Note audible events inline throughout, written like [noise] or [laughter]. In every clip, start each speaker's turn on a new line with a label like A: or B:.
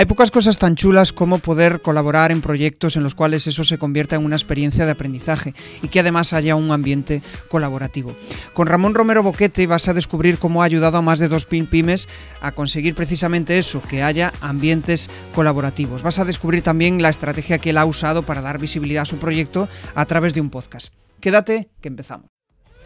A: Hay pocas cosas tan chulas como poder colaborar en proyectos en los cuales eso se convierta en una experiencia de aprendizaje y que además haya un ambiente colaborativo. Con Ramón Romero Boquete vas a descubrir cómo ha ayudado a más de dos pymes a conseguir precisamente eso, que haya ambientes colaborativos. Vas a descubrir también la estrategia que él ha usado para dar visibilidad a su proyecto a través de un podcast. Quédate, que empezamos.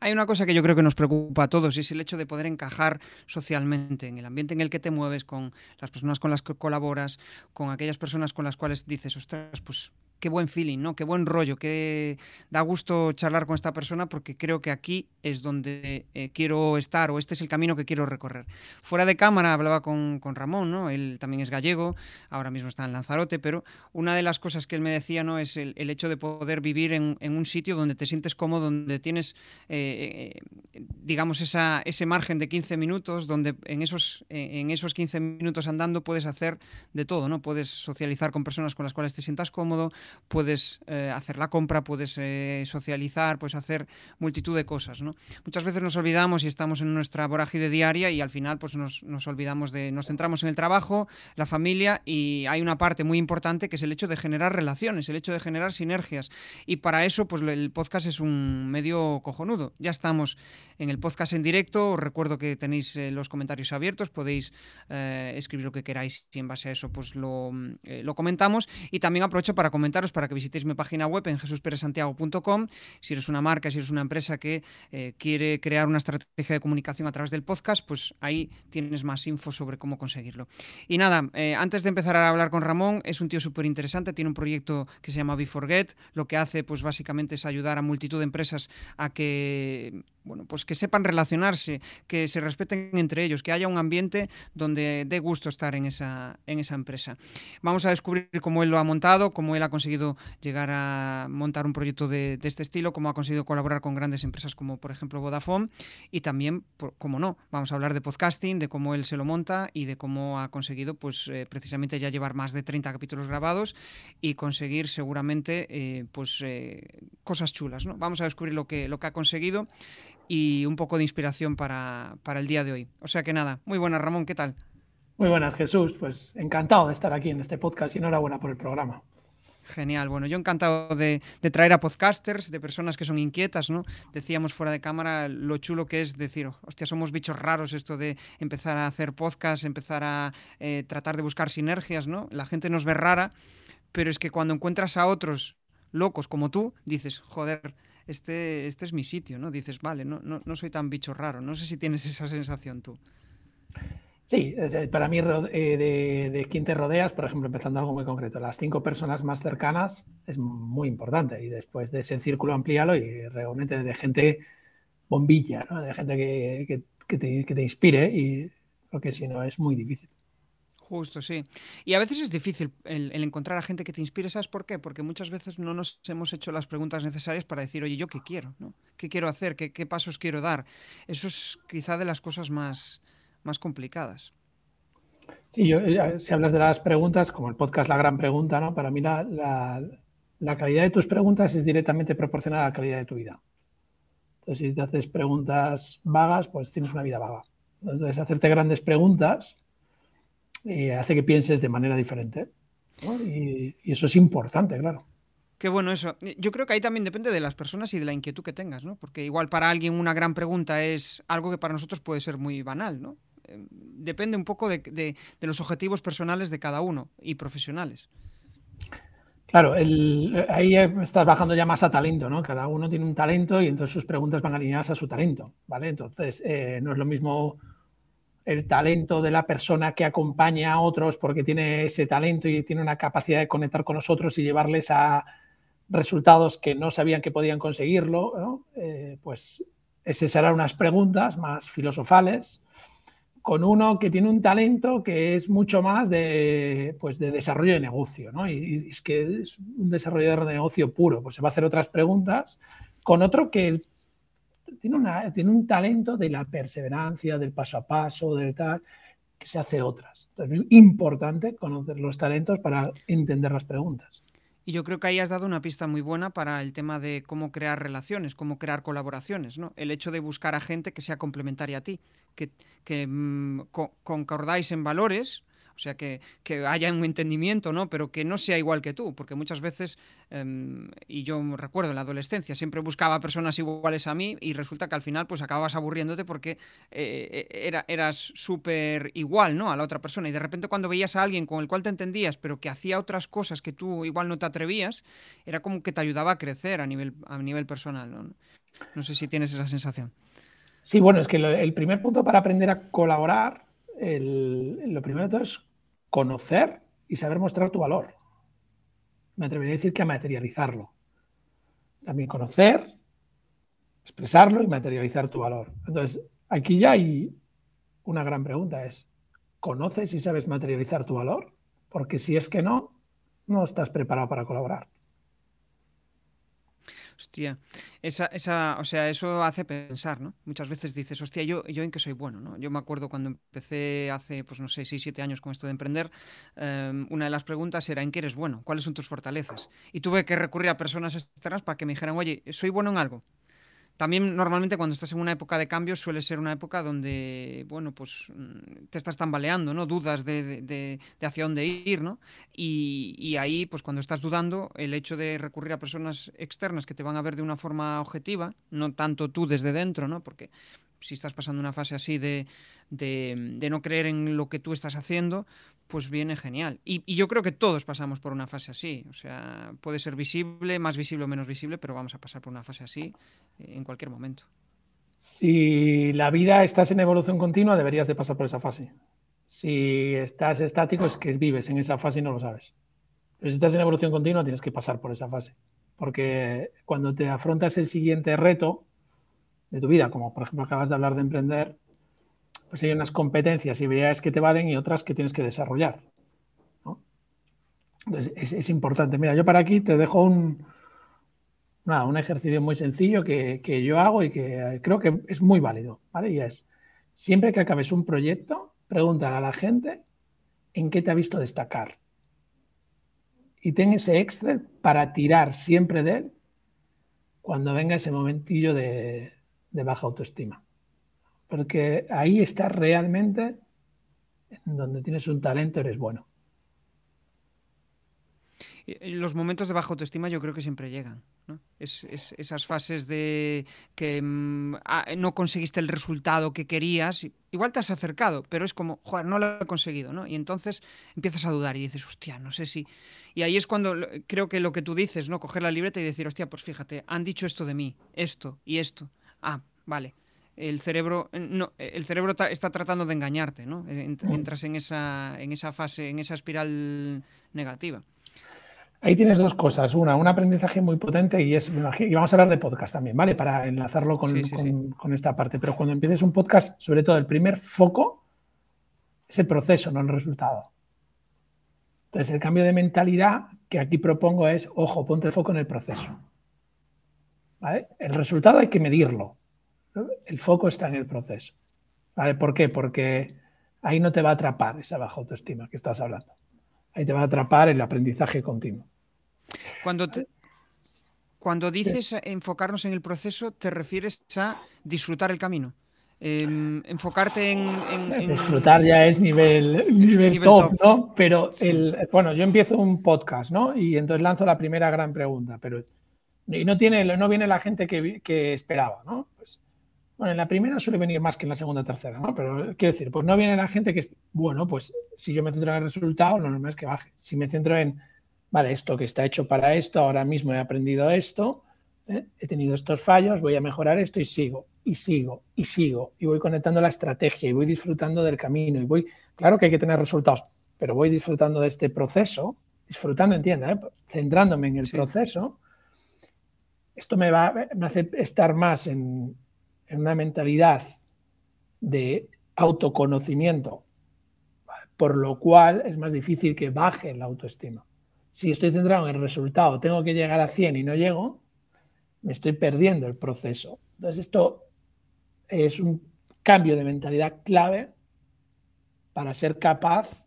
A: Hay una cosa que yo creo que nos preocupa a todos y es el hecho de poder encajar socialmente en el ambiente en el que te mueves, con las personas con las que colaboras, con aquellas personas con las cuales dices, ostras, pues qué buen feeling, ¿no? Qué buen rollo, qué da gusto charlar con esta persona porque creo que aquí es donde eh, quiero estar o este es el camino que quiero recorrer. Fuera de cámara hablaba con, Ramón, ¿no? Él también es gallego, ahora mismo está en Lanzarote, pero una de las cosas que él me decía, ¿no? Es el, hecho de poder vivir en, un sitio donde te sientes cómodo, donde tienes, eh, eh, digamos, esa, ese margen de 15 minutos, donde en esos, en esos 15 minutos andando puedes hacer de todo, ¿no? Puedes socializar con personas con las cuales te sientas cómodo, puedes eh, hacer la compra, puedes eh, socializar, puedes hacer multitud de cosas. Muchas veces nos olvidamos y estamos en nuestra vorágine diaria y al final pues nos, nos, olvidamos de, nos centramos en el trabajo, la familia y hay una parte muy importante que es el hecho de generar relaciones, el hecho de generar sinergias. Y para eso pues el podcast es un medio cojonudo. Ya estamos en el podcast en directo, os recuerdo que tenéis eh, los comentarios abiertos, podéis escribir lo que queráis y en base a eso pues lo, lo comentamos y también aprovecho para para que visitéis mi página web en jesusperezsantiago.com. Si eres una marca, si eres una empresa que eh, quiere crear una estrategia de comunicación a través del podcast, pues ahí tienes más info sobre cómo conseguirlo. Y nada, eh, antes de empezar a hablar con Ramón, es un tío súper interesante, tiene un proyecto que se llama BeForget, lo que hace pues básicamente es ayudar a multitud de empresas a que bueno, pues que sepan relacionarse, que se respeten entre ellos, que haya un ambiente donde dé gusto estar en esa, en esa empresa. Vamos a descubrir cómo él lo ha montado, cómo él ha conseguido llegar a montar un proyecto de, este estilo, cómo ha conseguido colaborar con grandes empresas como por ejemplo Vodafone y también, como no, vamos a hablar de podcasting, de cómo él se lo monta y de cómo ha conseguido pues eh, precisamente ya llevar más de 30 capítulos grabados y conseguir seguramente eh, pues eh, cosas chulas. Vamos a descubrir lo que, lo que ha conseguido y un poco de inspiración para, el día de hoy. O sea que nada, muy buenas Ramón, ¿qué tal?
B: Muy buenas Jesús, pues encantado de estar aquí en este podcast y enhorabuena por el programa.
A: Genial, bueno, yo encantado de, traer a podcasters, de personas que son inquietas, ¿no? Decíamos fuera de cámara lo chulo que es decir, hostia, somos bichos raros esto de empezar a hacer podcast, empezar a eh, tratar de buscar sinergias, ¿no? La gente nos ve rara, pero es que cuando encuentras a otros locos como tú, dices, joder, este, este es mi sitio, ¿no? Dices, vale, no, no, no soy tan bicho raro. No sé si tienes esa sensación tú.
B: Sí, para mí eh, de, de te rodeas, por ejemplo, empezando algo muy concreto, las cinco personas más cercanas es muy importante y después de ese círculo ampliarlo y realmente de gente bombilla, de gente que, que, te, inspire y porque si no es muy difícil.
A: Justo, sí. Y a veces es difícil el, encontrar a gente que te inspire, ¿sabes por qué? Porque muchas veces no nos hemos hecho las preguntas necesarias para decir, oye, ¿yo qué quiero? ¿no? ¿Qué quiero hacer? ¿Qué, pasos quiero dar? Eso es quizá de las cosas más, más complicadas.
B: Sí, yo, eh, si hablas de las preguntas, como el podcast La Gran Pregunta, ¿no? Para mí la, la calidad de tus preguntas es directamente proporcional a la calidad de tu vida. Entonces, si te haces preguntas vagas, pues tienes una vida vaga. Entonces, hacerte grandes preguntas y hace que pienses de manera diferente. Y, eso es importante, claro.
A: Qué bueno eso. Yo creo que ahí también depende de las personas y de la inquietud que tengas, ¿no? Porque igual para alguien una gran pregunta es algo que para nosotros puede ser muy banal, ¿no? Depende un poco de, los objetivos personales de cada uno y profesionales.
B: Claro, ahí estás bajando ya más a talento, ¿no? Cada uno tiene un talento y entonces sus preguntas van alineadas a su talento, ¿vale? Entonces, eh, no es lo mismo el talento de la persona que acompaña a otros porque tiene ese talento y tiene una capacidad de conectar con nosotros y llevarles a resultados que no sabían que podían conseguirlo, eh, pues esas serán unas preguntas más filosofales con uno que tiene un talento que es mucho más de, pues de desarrollo de negocio, ¿no? Y, es que es un desarrollador de negocio puro, pues se va a hacer otras preguntas con otro que tiene, una, tiene un talento de la perseverancia, del paso a paso, del tal, que se hace otras. Entonces, es importante conocer los talentos para entender las preguntas.
A: Y yo creo que ahí has dado una pista muy buena para el tema de cómo crear relaciones, cómo crear colaboraciones, ¿no? El hecho de buscar a gente que sea complementaria a ti, que, que mm, concordáis en valores, o sea, que, haya un entendimiento, ¿no? Pero que no sea igual que tú, porque muchas veces, em, y yo recuerdo en la adolescencia, siempre buscaba personas iguales a mí y resulta que al final pues acababas aburriéndote porque eh, era, eras súper igual, ¿no? A la otra persona. Y de repente cuando veías a alguien con el cual te entendías, pero que hacía otras cosas que tú igual no te atrevías, era como que te ayudaba a crecer a nivel, a nivel personal. No sé si tienes esa sensación.
B: Sí, bueno, es que el primer punto para aprender a colaborar, lo primero de todo es conocer y saber mostrar tu valor. Me atrevería a decir que a materializarlo. También conocer, expresarlo y materializar tu valor. Entonces, aquí ya hay una gran pregunta, es, ¿conoces y sabes materializar tu valor? Porque si es que no, no estás preparado para colaborar.
A: Hostia, esa, esa, o sea, eso hace pensar, ¿no? Muchas veces dices, hostia, yo, yo en qué soy bueno, ¿no? Yo me acuerdo cuando empecé hace, pues no sé, 6, 7 años con esto de emprender, em, una de las preguntas era, ¿en qué eres bueno? ¿Cuáles son tus fortalezas? Y tuve que recurrir a personas externas para que me dijeran, oye, ¿soy bueno en algo? También normalmente cuando estás en una época de cambio suele ser una época donde, bueno, pues mm, te estás tambaleando, ¿no? Dudas de, hacia dónde ir, ¿no? Y, y, ahí, pues cuando estás dudando, el hecho de recurrir a personas externas que te van a ver de una forma objetiva, no tanto tú desde dentro, ¿no? Porque si estás pasando una fase así de, no creer en lo que tú estás haciendo, pues viene genial. Y, yo creo que todos pasamos por una fase así. O sea, puede ser visible, más visible o menos visible, pero vamos a pasar por una fase así eh, en cualquier momento.
B: Si la vida estás en evolución continua, deberías de pasar por esa fase. Si estás estático, es que vives en esa fase y no lo sabes. Pero si estás en evolución continua, tienes que pasar por esa fase. Porque cuando te afrontas el siguiente reto, de tu vida, como por ejemplo acabas de hablar de emprender, pues hay unas competencias y habilidades que te valen y otras que tienes que desarrollar. Entonces es, importante. Mira, yo para aquí te dejo un, un ejercicio muy sencillo que, yo hago y que creo que es muy válido. ¿vale? Y es, siempre que acabes un proyecto, preguntar a la gente en qué te ha visto destacar. Y ten ese Excel para tirar siempre de él cuando venga ese momentillo de, de baja autoestima. Porque ahí estás realmente en donde tienes un talento, eres bueno.
A: Los momentos de baja autoestima yo creo que siempre llegan. ¿no? Es, esas fases de que mm, ah, no conseguiste el resultado que querías, igual te has acercado, pero es como, joder, no lo he conseguido, ¿no? Y entonces empiezas a dudar y dices, hostia, no sé si... Y ahí es cuando creo que lo que tú dices, ¿no? Coger la libreta y decir, hostia, pues fíjate, han dicho esto de mí, esto y esto ah, vale, el cerebro, eh, no, el cerebro está tratando de engañarte, ¿no? Eh, mm. Entras en esa, en esa fase, en esa espiral negativa.
B: Ahí tienes dos cosas. Una, un aprendizaje muy potente y es, y vamos a hablar de podcast también, ¿vale? Para enlazarlo con, con, esta parte. Pero cuando empieces un podcast, sobre todo el primer foco es el proceso, no el resultado. Entonces, el cambio de mentalidad que aquí propongo es, ojo, ponte el foco en el proceso. El resultado hay que medirlo. El foco está en el proceso. ¿Vale? ¿Por qué? Porque ahí no te va a atrapar esa baja autoestima que estás hablando. Ahí te va a atrapar el aprendizaje continuo.
A: Cuando, cuando dices enfocarnos en el proceso, ¿te refieres a disfrutar el camino? Em, enfocarte en,
B: Disfrutar ya es nivel, nivel, top, ¿no? Pero el, bueno, yo empiezo un podcast, ¿no? Y entonces lanzo la primera gran pregunta, pero y no, tiene, no viene la gente que, esperaba, ¿no? Pues, bueno, en la primera suele venir más que en la segunda o tercera, ¿no? Pero quiero decir, pues no viene la gente que, bueno, pues si yo me centro en el resultado, lo normal es que baje. Si me centro en, vale, esto que está hecho para esto, ahora mismo he aprendido esto, ¿eh? he tenido estos fallos, voy a mejorar esto y sigo, y sigo, y sigo, y voy conectando la estrategia y voy disfrutando del camino y voy, claro que hay que tener resultados, pero voy disfrutando de este proceso, disfrutando, entienda, ¿eh? centrándome en el proceso esto me, va, me hace estar más en, una mentalidad de autoconocimiento, por lo cual es más difícil que baje la autoestima. Si estoy centrado en el resultado, tengo que llegar a 100 y no llego, me estoy perdiendo el proceso. Entonces esto es un cambio de mentalidad clave para ser capaz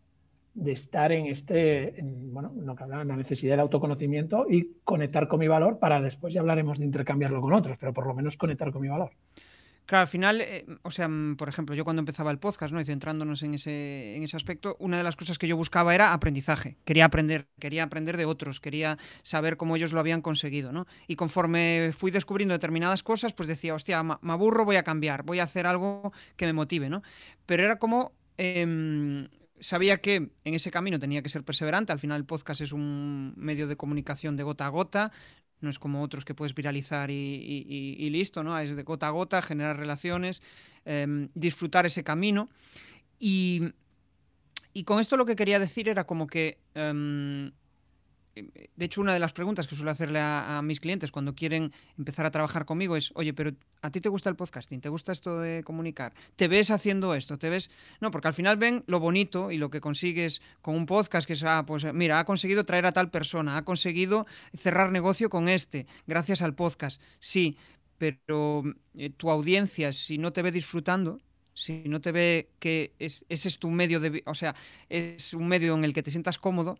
B: de estar en este, bueno, no que la necesidad del autoconocimiento y conectar con mi valor para después ya hablaremos de intercambiarlo con otros, pero por lo menos conectar con mi valor.
A: Claro, al final, eh, o sea, mm, por ejemplo, yo cuando empezaba el podcast, ¿no? Y centrándonos en ese, en ese aspecto, una de las cosas que yo buscaba era aprendizaje. Quería aprender, quería aprender de otros, quería saber cómo ellos lo habían conseguido, ¿no? Y conforme fui descubriendo determinadas cosas, pues decía, hostia, me aburro, voy a cambiar, voy a hacer algo que me motive, ¿no? Pero era como em, sabía que en ese camino tenía que ser perseverante. Al final el podcast es un medio de comunicación de gota a gota. No es como otros que puedes viralizar y, listo, ¿no? Es de gota a gota, generar relaciones, em, disfrutar ese camino. Y, con esto lo que quería decir era como que em, de hecho, una de las preguntas que suelo hacerle a, mis clientes cuando quieren empezar a trabajar conmigo es, oye, pero ¿a ti te gusta el podcasting? ¿Te gusta esto de comunicar? ¿Te ves haciendo esto? ¿Te ves...? No, porque al final ven lo bonito y lo que consigues con un podcast, que es, ah, pues mira, ha conseguido traer a tal persona, ha conseguido cerrar negocio con este, gracias al podcast. Sí, pero eh, tu audiencia, si no te ve disfrutando, si no te ve que ese es tu medio de... O sea, es un medio en el que te sientas cómodo,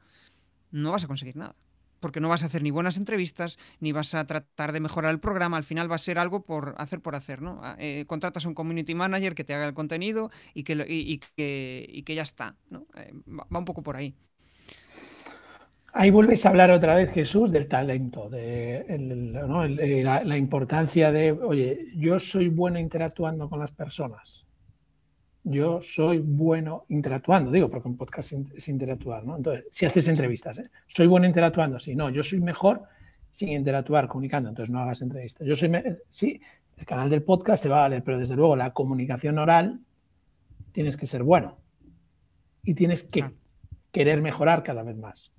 A: no vas a conseguir nada. Porque no vas a hacer ni buenas entrevistas, ni vas a tratar de mejorar el programa. Al final va a ser algo por hacer por hacer, ¿no? Ah, eh, contratas a un community manager que te haga el contenido y que, y, que, que, ya está, ¿no? Eh, va, un poco por ahí.
B: Ahí vuelves a hablar otra vez, Jesús, del talento, de la, importancia de, oye, yo soy bueno interactuando con las personas yo soy bueno interactuando, digo, porque un podcast es interactuar, ¿no? Entonces, si haces entrevistas, ¿eh? soy bueno interactuando, sí, no, yo soy mejor sin interactuar, comunicando, entonces no hagas entrevistas. Yo soy, sí, el canal del podcast te va a valer, pero desde luego la comunicación oral tienes que ser bueno y tienes que querer mejorar cada vez más.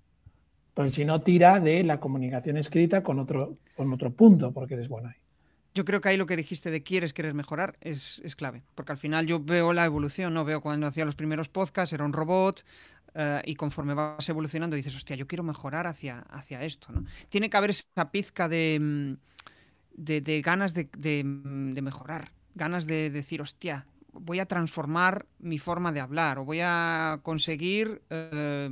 B: Entonces, si no, tira de la comunicación escrita con otro, con otro punto, porque eres bueno ahí
A: yo creo que ahí lo que dijiste de quieres, quieres mejorar es, clave, porque al final yo veo la evolución, ¿no? Veo cuando hacía los primeros podcasts, era un robot, eh, y conforme vas evolucionando dices, hostia, yo quiero mejorar hacia, hacia esto, ¿no? Tiene que haber esa pizca de, mm, de, ganas de, de, mejorar, ganas de decir, hostia, voy a transformar mi forma de hablar o voy a conseguir eh,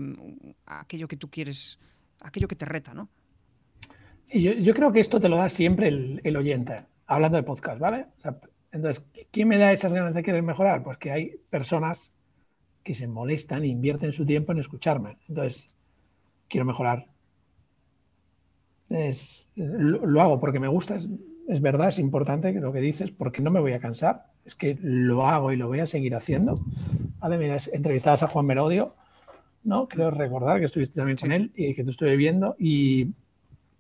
A: aquello que tú quieres, aquello que te reta, ¿no?
B: yo, creo que esto te lo da siempre el, el oyente hablando de podcast, ¿vale? entonces, ¿quién me da esas ganas de querer mejorar? Pues que hay personas que se molestan e invierten su tiempo en escucharme. Entonces, quiero mejorar. Es, lo, hago porque me gusta, es, verdad, es importante lo que dices, porque no me voy a cansar. Es que lo hago y lo voy a seguir haciendo. Vale, mira, entrevistabas a Juan Merodio, ¿no? Creo recordar que estuviste también con él y que te estuve viendo y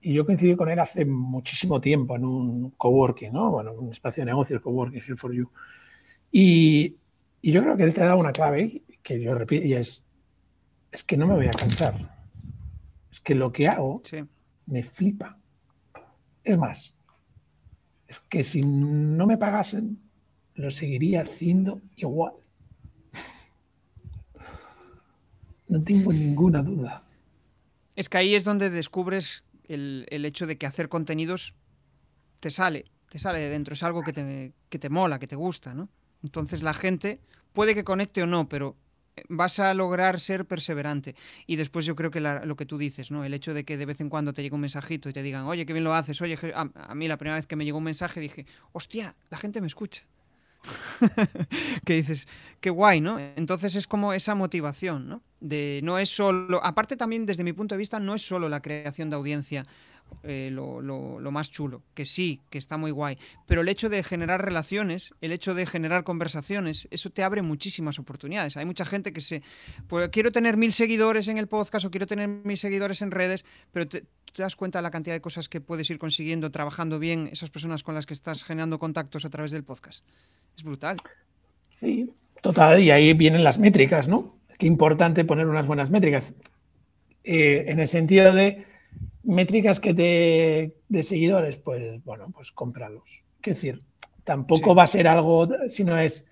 B: y yo coincidí con él hace muchísimo tiempo en un coworking, ¿no? Bueno, un espacio de negocios, coworking, Here for You. Y, y, yo creo que él te ha dado una clave que yo repito, y es, es que no me voy a cansar. Es que lo que hago me flipa. Es más, es que si no me pagasen, lo seguiría haciendo igual. [laughs] No tengo ninguna duda.
A: Es que ahí es donde descubres el, hecho de que hacer contenidos te sale, te sale de dentro, es algo que te, que te mola, que te gusta, ¿no? Entonces la gente puede que conecte o no, pero eh, vas a lograr ser perseverante. Y después yo creo que lo que tú dices, ¿no? El hecho de que de vez en cuando te llegue un mensajito y te digan, oye, qué bien lo haces, oye, a, a mí la primera vez que me llegó un mensaje dije, hostia, la gente me escucha. [laughs] que dices, qué guay, ¿no? Entonces es como esa motivación, ¿no? De no es solo, aparte también desde mi punto de vista, no es solo la creación de audiencia eh, lo, más chulo, que sí, que está muy guay, pero el hecho de generar relaciones, el hecho de generar conversaciones, eso te abre muchísimas oportunidades. Hay mucha gente que se, pues quiero tener mil seguidores en el podcast o quiero tener mil seguidores en redes, pero te, te das cuenta de la cantidad de cosas que puedes ir consiguiendo trabajando bien esas personas con las que estás generando contactos a través del podcast. Es brutal.
B: Sí, total, y ahí vienen las métricas, ¿no? Qué importante poner unas buenas métricas. Eh, en el sentido de métricas que te de seguidores, pues bueno, pues cómpralos. Es decir, tampoco va a ser algo, sino es.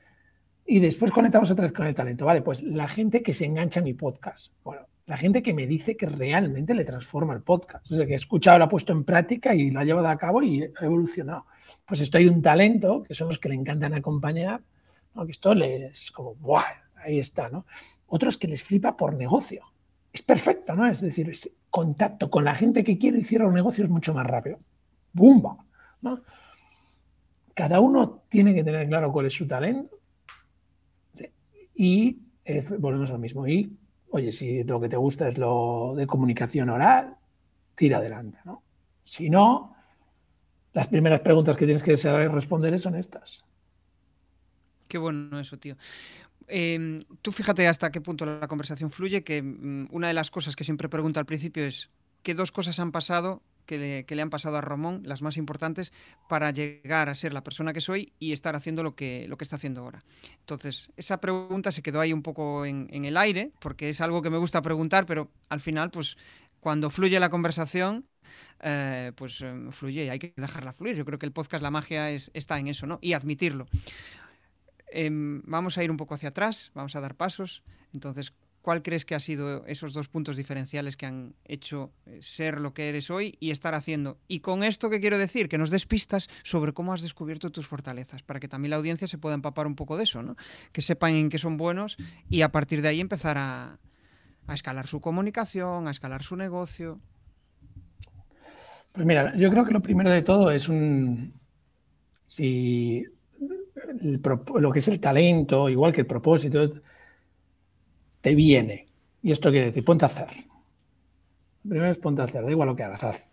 B: Y después conectamos otra vez con el talento, ¿vale? Pues la gente que se engancha a mi podcast. Bueno, la gente que me dice que realmente le transforma el podcast. O sea, que ha escuchado, lo ha puesto en práctica y lo ha llevado a cabo y ha evolucionado. Pues esto hay un talento, que son los que le encantan acompañar, ¿no? que esto les como, ¡buah! Ahí está, ¿no? Otros que les flipa por negocio. Es perfecto, ¿no? Es decir, es contacto con la gente que quiere y cierra un negocio es mucho más rápido. ¡Bumba! Cada uno tiene que tener claro cuál es su talento y eh, volvemos al mismo. Y oye, si lo que te gusta es lo de comunicación oral, tira adelante, ¿no? Si no, las primeras preguntas que tienes que responder son estas.
A: Qué bueno eso, tío. Em, tú fíjate hasta qué punto la conversación fluye, que mm, una de las cosas que siempre pregunto al principio es, ¿qué dos cosas han pasado que le, han pasado a Ramón, las más importantes, para llegar a ser la persona que soy y estar haciendo lo que, está haciendo ahora. Entonces, esa pregunta se quedó ahí un poco en, el aire, porque es algo que me gusta preguntar, pero al final, pues cuando fluye la conversación, eh, pues eh, fluye y hay que dejarla fluir. Yo creo que el podcast, la magia es, está en eso, ¿no? Y admitirlo. Em, vamos a ir un poco hacia atrás, vamos a dar pasos. Entonces, ¿Cuál crees que ha sido esos dos puntos diferenciales que han hecho eh, ser lo que eres hoy y estar haciendo? Y con esto que quiero decir, que nos des pistas sobre cómo has descubierto tus fortalezas, para que también la audiencia se pueda empapar un poco de eso, ¿no? Que sepan en qué son buenos y a partir de ahí empezar a, escalar su comunicación, a escalar su negocio.
B: Pues mira, yo creo que lo primero de todo es un. Si lo que es el talento, igual que el propósito, te viene. Y esto quiere decir, ponte a hacer. Primero es ponte a hacer, da igual lo que hagas, haz.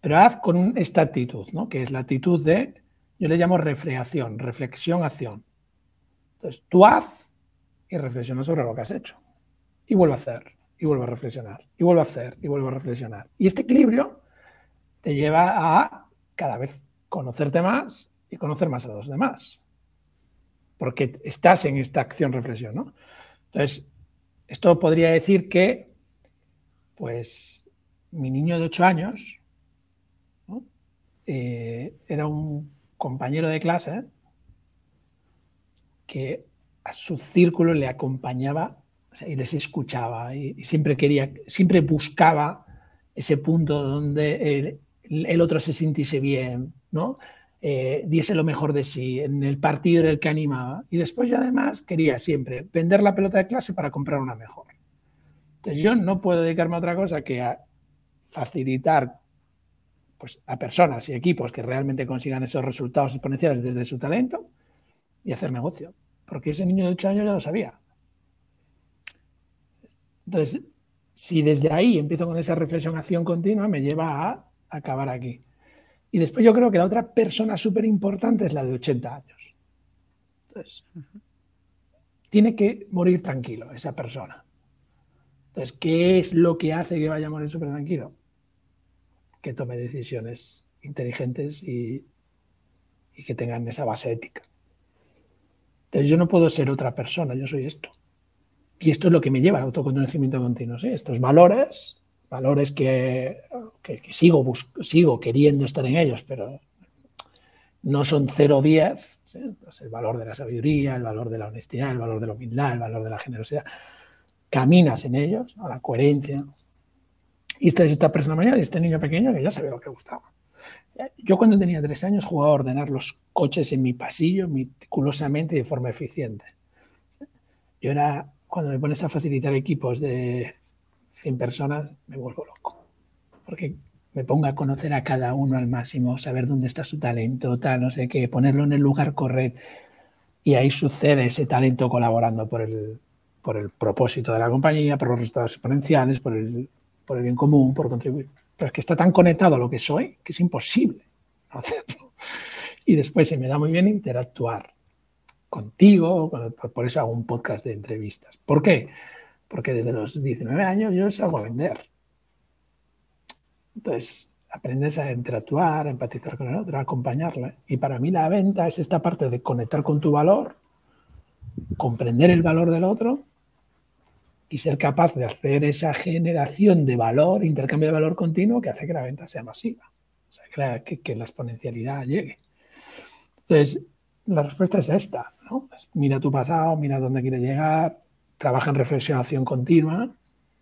B: Pero haz con esta actitud, ¿no? Que es la actitud de, yo le llamo reflexión, reflexión, acción. Entonces, tú haz y reflexiona sobre lo que has hecho. Y vuelve a hacer, y vuelve a reflexionar, y vuelve a hacer, y vuelve a reflexionar. Y este equilibrio te lleva a cada vez conocerte más y conocer más a los demás. Porque estás en esta acción-reflexión, ¿no? Entonces, esto podría decir que, pues, mi niño de 8 años eh, era un compañero de clase que a su círculo le acompañaba y les escuchaba y, siempre quería, siempre buscaba ese punto donde el, el otro se sintiese bien, ¿no? Eh, diese lo mejor de sí en el partido en el que animaba. Y después yo además quería siempre vender la pelota de clase para comprar una mejor. Entonces yo no puedo dedicarme a otra cosa que a facilitar pues, a personas y equipos que realmente consigan esos resultados exponenciales desde su talento y hacer negocio. Porque ese niño de 8 años ya lo sabía. Entonces, si desde ahí empiezo con esa reflexión, acción continua, me lleva a acabar aquí. Y después yo creo que la otra persona súper importante es la de 80 años. Entonces, tiene que morir tranquilo esa persona. Entonces, ¿qué es lo que hace que vaya a morir súper tranquilo? Que tome decisiones inteligentes y, y que tengan esa base ética. Entonces, yo no puedo ser otra persona, yo soy esto. Y esto es lo que me lleva al autoconocimiento continuo. ¿sí? Estos valores valores que, sigo, sigo queriendo estar en ellos, pero no son 0-10, pues el valor de la sabiduría, el valor de la honestidad, el valor de la humildad, el valor de la generosidad. Caminas en ellos, a la coherencia. Y esta es esta persona mayor este niño pequeño que ya sabe lo que gustaba. Yo cuando tenía tres años jugaba a ordenar los coches en mi pasillo meticulosamente y de forma eficiente. Yo era, cuando me pones a facilitar equipos de 100 personas, me vuelvo loco. Porque me pongo a conocer a cada uno al máximo, saber dónde está su talento, tal, no sé qué, ponerlo en el lugar correcto. Y ahí sucede ese talento colaborando por el, por el propósito de la compañía, por los resultados exponenciales, por el, por el bien común, por contribuir. Pero es que está tan conectado a lo que soy que es imposible [laughs] hacerlo. Y después se me da muy bien interactuar contigo, por eso hago un podcast de entrevistas. ¿Por qué? Porque desde los 19 años yo salgo a vender. Entonces, aprendes a interactuar, a empatizar con el otro, a acompañarle. Y para mí la venta es esta parte de conectar con tu valor, comprender el valor del otro y ser capaz de hacer esa generación de valor, intercambio de valor continuo que hace que la venta sea masiva, o sea, que, la, exponencialidad llegue. Entonces, la respuesta es esta, ¿no? mira tu pasado, mira dónde quieres llegar, trabaja en reflexionación continua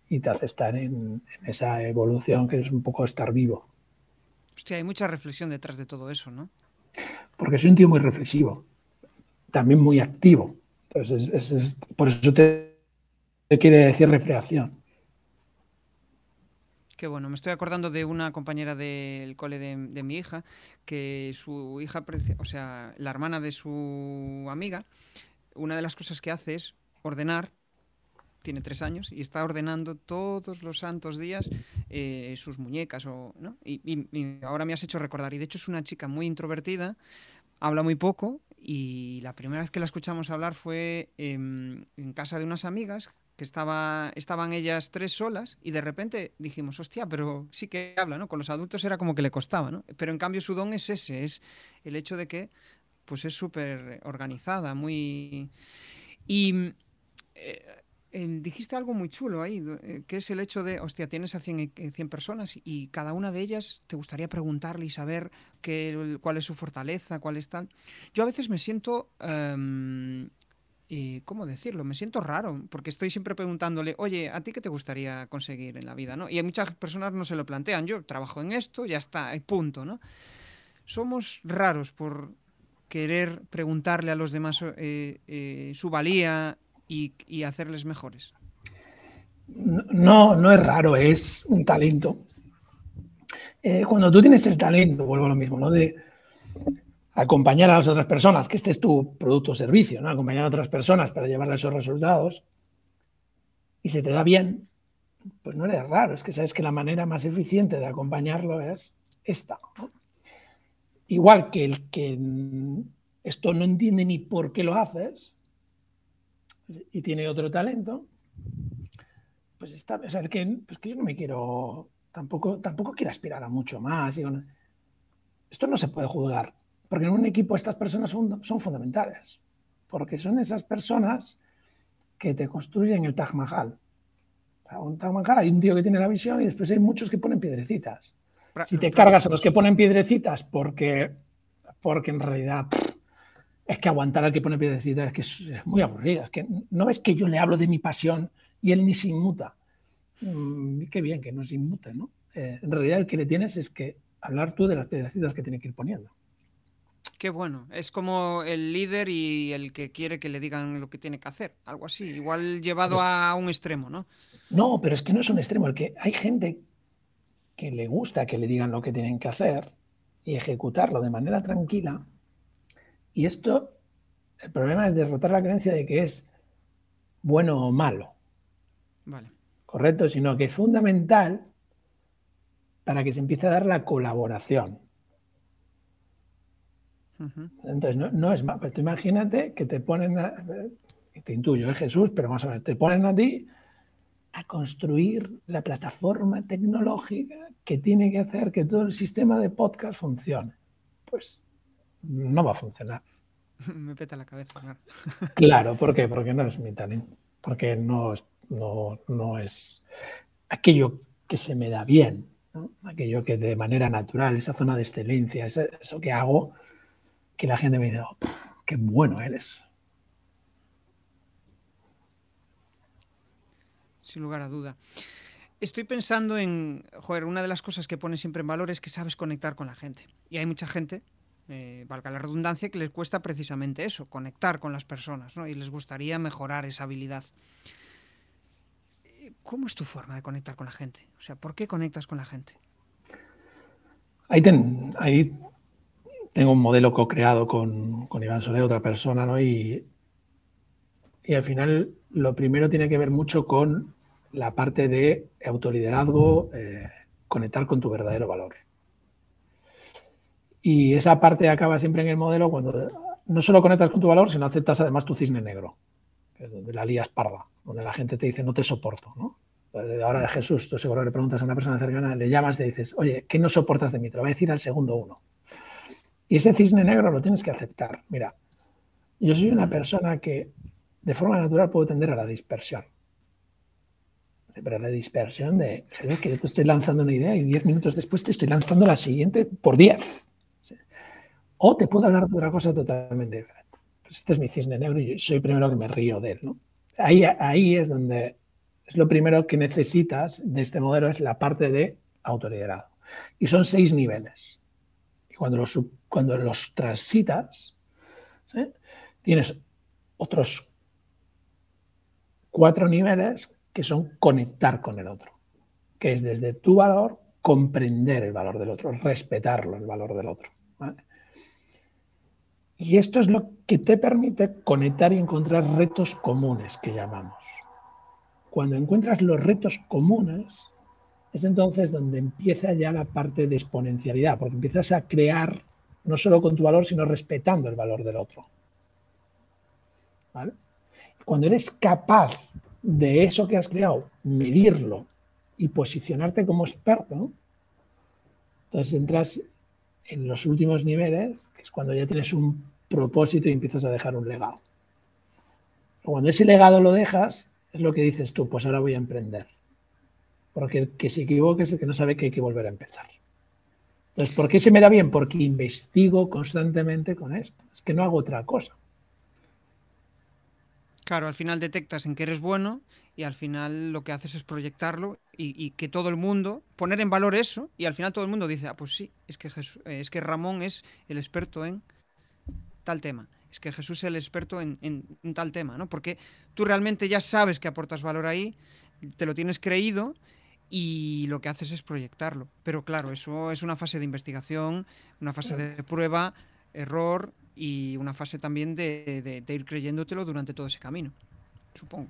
B: y te hace estar en, esa evolución que es un poco estar vivo.
A: Hostia, hay mucha reflexión detrás de todo eso, ¿no?
B: Porque soy un tío muy reflexivo, también muy activo. Entonces, por eso te, quiere decir reflexión.
A: Qué bueno, me estoy acordando de una compañera del cole de, de, mi hija, que su hija, o sea, la hermana de su amiga, una de las cosas que hace es ordenar tiene tres años y está ordenando todos los santos días eh, sus muñecas. O, ¿no? y, ahora me has hecho recordar. Y de hecho es una chica muy introvertida, habla muy poco y la primera vez que la escuchamos hablar fue en casa de unas amigas que estaba, estaban ellas tres solas y de repente dijimos, hostia, pero sí que habla, ¿no? Con los adultos era como que le costaba, ¿no? Pero en cambio su don es ese, es el hecho de que pues es súper organizada, muy... Y eh, dijiste algo muy chulo ahí, eh, que es el hecho de, hostia, tienes a 100, 100, eh, personas y cada una de ellas te gustaría preguntarle y saber qué, cuál es su fortaleza, cuál es tal. Yo a veces me siento, em, ¿cómo decirlo? Me siento raro, porque estoy siempre preguntándole, oye, ¿a ti qué te gustaría conseguir en la vida? ¿no? Y muchas personas no se lo plantean, yo trabajo en esto, ya está, hay punto, ¿no? Somos raros por querer preguntarle a los demás eh, su valía y, hacerles mejores?
B: No, no es raro, es un talento. Eh, cuando tú tienes el talento, vuelvo a lo mismo, ¿no? De acompañar a las otras personas, que este es tu producto o servicio, ¿no? Acompañar a otras personas para llevarle esos resultados y se te da bien, pues no eres raro, es que sabes que la manera más eficiente de acompañarlo es esta. Igual que el que esto no entiende ni por qué lo haces, y tiene otro talento, pues está, o sea, es que, pues que yo no me quiero, tampoco, tampoco quiero aspirar a mucho más. esto no se puede juzgar, porque en un equipo estas personas son, son fundamentales, porque son esas personas que te construyen el Taj Mahal. un Taj Mahal hay un tío que tiene la visión y después hay muchos que ponen piedrecitas. Si te cargas a los que ponen piedrecitas porque, porque en realidad es que aguantar al que pone piedecita es que es, muy aburrido. Es que no es que yo le hablo de mi pasión y él ni se inmuta. Mm, qué bien que no se inmute, ¿no? Eh, en realidad el que le tienes es que hablar tú de las piedrecitas que tiene que ir poniendo.
A: Qué bueno, es como el líder y el que quiere que le digan lo que tiene que hacer, algo así, igual llevado a un extremo, ¿no?
B: No, pero es que no es un extremo, el que hay gente que le gusta que le digan lo que tienen que hacer y ejecutarlo de manera tranquila y esto, el problema es derrotar la creencia de que es bueno o malo.
A: Vale.
B: Correcto, sino que es fundamental para que se empiece a dar la colaboración. Entonces, no, es malo. Pues imagínate que te ponen, a, te intuyo, es Jesús, pero vamos a ver, te ponen a ti a construir la plataforma tecnológica que tiene que hacer que todo el sistema de podcast funcione. Pues no va a funcionar. [laughs]
A: Me peta la cabeza. [laughs]
B: claro, ¿por qué? Porque no es mi talento. Porque no, no, es aquello que se me da bien, aquello que de manera natural, esa zona de excelencia, eso, que hago, que la gente me dice, oh, qué bueno eres.
A: Sin lugar a duda. Estoy pensando en, joder, una de las cosas que pone siempre en valor es que sabes conectar con la gente. Y hay mucha gente eh, valga la redundancia, que les cuesta precisamente eso, conectar con las personas, ¿no? Y les gustaría mejorar esa habilidad. ¿Cómo es tu forma de conectar con la gente? O sea, ¿por qué conectas con la gente?
B: Ahí, tengo un modelo co-creado con, con, Iván Solé, otra persona. Y, y al final lo primero tiene que ver mucho con la parte de autoliderazgo, eh, conectar con tu verdadero valor. Y esa parte acaba siempre en el modelo cuando no solo conectas con tu valor, sino aceptas además tu cisne negro, donde la lías parda, donde la gente te dice no te soporto. ¿no? Ahora Jesús, tú seguro le preguntas a una persona cercana, le llamas y le dices, oye, ¿qué no soportas de mí? Te lo voy a decir al segundo uno. Y ese cisne negro lo tienes que aceptar. Mira, yo soy una persona que de forma natural puedo tender a la dispersión. Pero la dispersión de que yo te estoy lanzando una idea y diez minutos después te estoy lanzando la siguiente por diez. O te puedo hablar de otra cosa totalmente diferente. Pues este es mi cisne negro y yo soy primero que me río de él. ¿no? Ahí, ahí es donde es lo primero que necesitas de este modelo, es la parte de autoliderado. Y son seis niveles. Y cuando los, cuando los transitas, tienes otros cuatro niveles que son conectar con el otro, que es desde tu valor comprender el valor del otro, respetarlo, el valor del otro. Y esto es lo que te permite conectar y encontrar retos comunes que llamamos. Cuando encuentras los retos comunes, es entonces donde empieza ya la parte de exponencialidad, porque empiezas a crear no solo con tu valor, sino respetando el valor del otro. Cuando eres capaz de eso que has creado, medirlo y posicionarte como experto, entonces entras en los últimos niveles, que es cuando ya tienes un propósito y empiezas a dejar un legado. Cuando ese legado lo dejas, es lo que dices tú, pues ahora voy a emprender. Porque el que se equivoque es el que no sabe que hay que volver a empezar. Entonces, ¿por qué se me da bien? Porque investigo constantemente con esto. Es que no hago otra cosa.
A: Claro, al final detectas en que eres bueno y al final lo que haces es proyectarlo y, que todo el mundo, poner en valor eso y al final todo el mundo dice, ah, pues sí, es que, eh, es que Ramón es el experto en tal tema, es que Jesús es el experto en, en, tal tema, ¿no? Porque tú realmente ya sabes que aportas valor ahí, te lo tienes creído y lo que haces es proyectarlo. Pero claro, eso es una fase de investigación, una fase de prueba, error y una fase también de, ir creyéndotelo durante todo ese camino, supongo.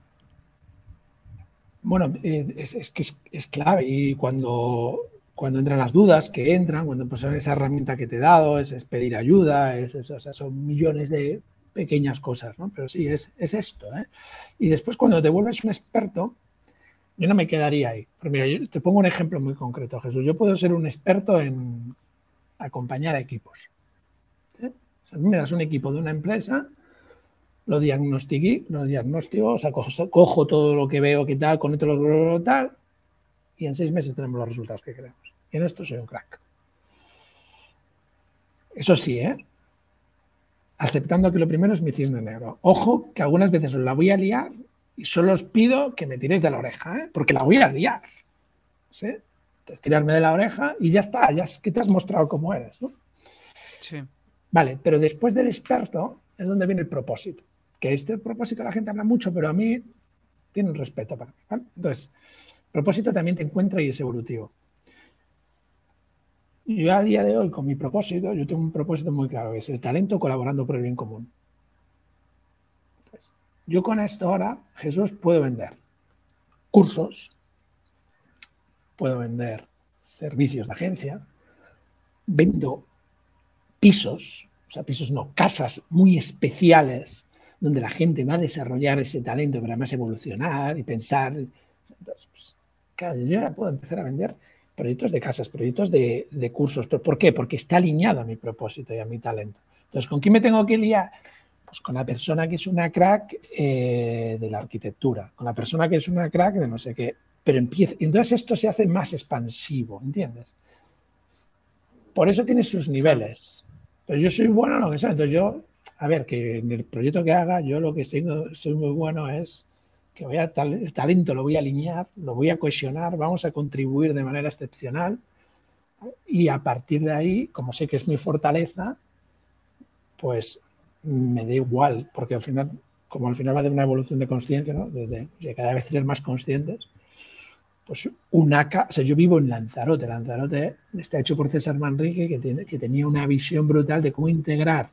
B: Bueno, eh, es, que es, clave y cuando, cuando entran las dudas, que entran, cuando pues esa herramienta que te he dado, es, pedir ayuda, es, son millones de pequeñas cosas, ¿no? Pero sí, es, esto. ¿eh? Y después cuando te vuelves un experto, yo no me quedaría ahí. Pero mira, yo te pongo un ejemplo muy concreto, Jesús. Yo puedo ser un experto en acompañar a equipos me das un equipo de una empresa, lo diagnostiqué, lo diagnostico, o sea, cojo, todo lo que veo, que tal, conecto lo tal, y en seis meses tenemos los resultados que queremos. Y en esto soy un crack. Eso sí, ¿eh? aceptando que lo primero es mi cisne negro. Ojo, que algunas veces la voy a liar y solo os pido que me tiréis de la oreja, ¿eh? porque la voy a liar. ¿sí? Entonces, tirarme de la oreja y ya está, ya es que te has mostrado cómo eres. ¿no? Sí. Vale, pero después del experto es donde viene el propósito. Que este propósito la gente habla mucho, pero a mí tiene un respeto para mí. Entonces, propósito también te encuentra y es evolutivo. Yo a día de hoy, con mi propósito, yo tengo un propósito muy claro, que es el talento colaborando por el bien común. yo con esto ahora, Jesús, puedo vender cursos, puedo vender servicios de agencia, vendo pisos, o sea, pisos no, casas muy especiales donde la gente va a desarrollar ese talento para más evolucionar y pensar. Entonces, pues, claro, yo ya puedo empezar a vender proyectos de casas, proyectos de, cursos. ¿Pero ¿Por qué? Porque está alineado a mi propósito y a mi talento. Entonces, ¿con quién me tengo que liar? Pues con la persona que es una crack eh, de la arquitectura, con la persona que es una crack de no sé qué. Pero empieza, entonces esto se hace más expansivo, ¿entiendes? Por eso tiene sus niveles. Pero yo soy bueno en lo que sea. Entonces yo, a ver, que en el proyecto que haga, yo lo que soy, soy muy bueno es que voy a el talento lo voy a alinear, lo voy a cohesionar, vamos a contribuir de manera excepcional y a partir de ahí, como sé que es mi fortaleza, pues me da igual, porque al final, como al final va de una evolución de conciencia, ¿no? de, cada vez ser más conscientes, pues una o sea, yo vivo en Lanzarote. Lanzarote está hecho por César Manrique, que, tiene, que tenía una visión brutal de cómo integrar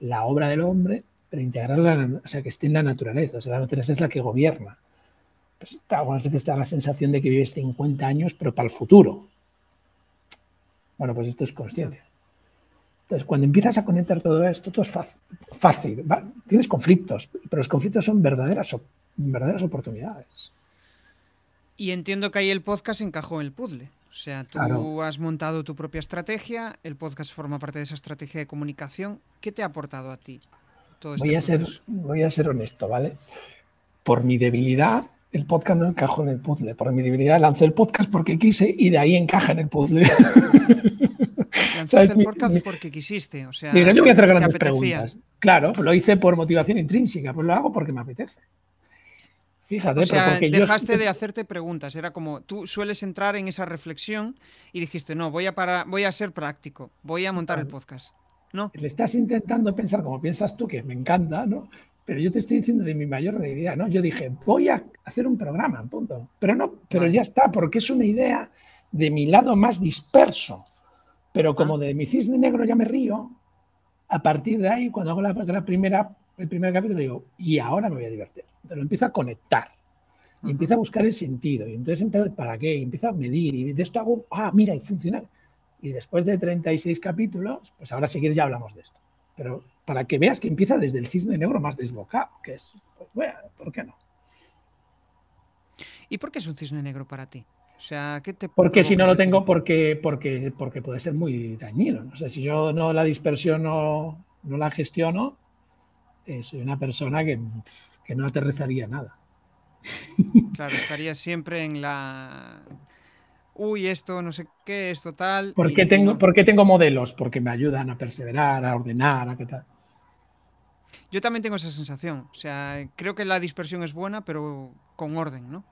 B: la obra del hombre, pero integrarla, o sea, que esté en la naturaleza. O sea, la naturaleza es la que gobierna. Pues, algunas veces te da la sensación de que vives 50 años, pero para el futuro. Bueno, pues esto es consciencia. Entonces, cuando empiezas a conectar todo esto, todo es fácil. Tienes conflictos, pero los conflictos son verdaderas, verdaderas oportunidades.
A: Y entiendo que ahí el podcast encajó en el puzzle. O sea, tú has montado tu propia estrategia, el podcast forma parte de esa estrategia de comunicación. ¿Qué te ha aportado a ti
B: todo este voy, a ser, voy a ser honesto, ¿vale? Por mi debilidad, el podcast no encajó en el puzzle. Por mi debilidad lancé el podcast porque quise y de ahí encaja en el puzzle. [laughs]
A: Lanzaste el podcast porque quisiste. O sea,
B: Dije, yo voy a hacer grandes preguntas. Claro, lo hice por motivación intrínseca, pues lo hago porque me apetece. Fíjate,
A: o sea,
B: porque
A: dejaste de hacerte preguntas. Era como tú sueles entrar en esa reflexión y dijiste, no, voy a, para... voy a ser práctico, voy a montar el podcast. ¿No?
B: Le estás intentando pensar como piensas tú, que me encanta, ¿no? Pero yo te estoy diciendo de mi mayor idea, ¿no? Yo dije, voy a hacer un programa, punto. Pero no, pero ya está, porque es una idea de mi lado más disperso. Pero como ah. de mi cisne negro ya me río, a partir de ahí, cuando hago la, primera, el primer capítulo, digo, y ahora me voy a divertir. Entonces lo empiezo a conectar y empiezo a buscar el sentido. Y entonces, ¿para qué? Y empiezo a medir. Y de esto hago, ah, mira, y funciona. Y después de 36 capítulos, pues ahora si quieres ya hablamos de esto. Pero para que veas que empieza desde el cisne negro más desbocado, que es, pues bueno, ¿por qué no?
A: ¿Y por qué es un cisne negro para ti? O sea, ¿qué te
B: porque si no lo tengo, porque, porque, porque puede ser muy dañino. O sea, si yo no la dispersión no, no la gestiono, eh, soy una persona que, que no aterrizaría nada.
A: Claro, estaría siempre en la uy, esto no sé qué, esto tal.
B: ¿Por qué, tengo, tengo modelos? Porque me ayudan a perseverar, a ordenar, a qué tal.
A: Yo también tengo esa sensación. O sea, creo que la dispersión es buena, pero con orden, ¿no?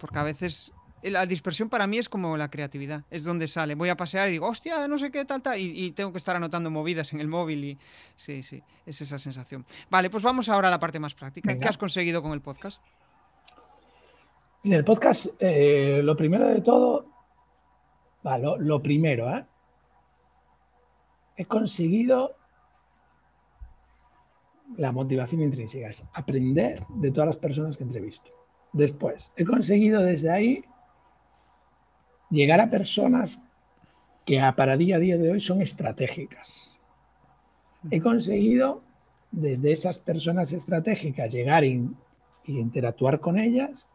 A: Porque a veces la dispersión para mí es como la creatividad. Es donde sale. Voy a pasear y digo, hostia, no sé qué, tal, tal. Y, tengo que estar anotando movidas en el móvil. Y sí, sí, es esa sensación. Vale, pues vamos ahora a la parte más práctica. ¿Qué has conseguido con el podcast?
B: En el podcast, eh, lo primero de todo, lo, primero, ¿eh? he conseguido la motivación intrínseca, es aprender de todas las personas que entrevisto. Después, he conseguido desde ahí llegar a personas que para día a día de hoy son estratégicas. He conseguido desde esas personas estratégicas llegar e interactuar con ellas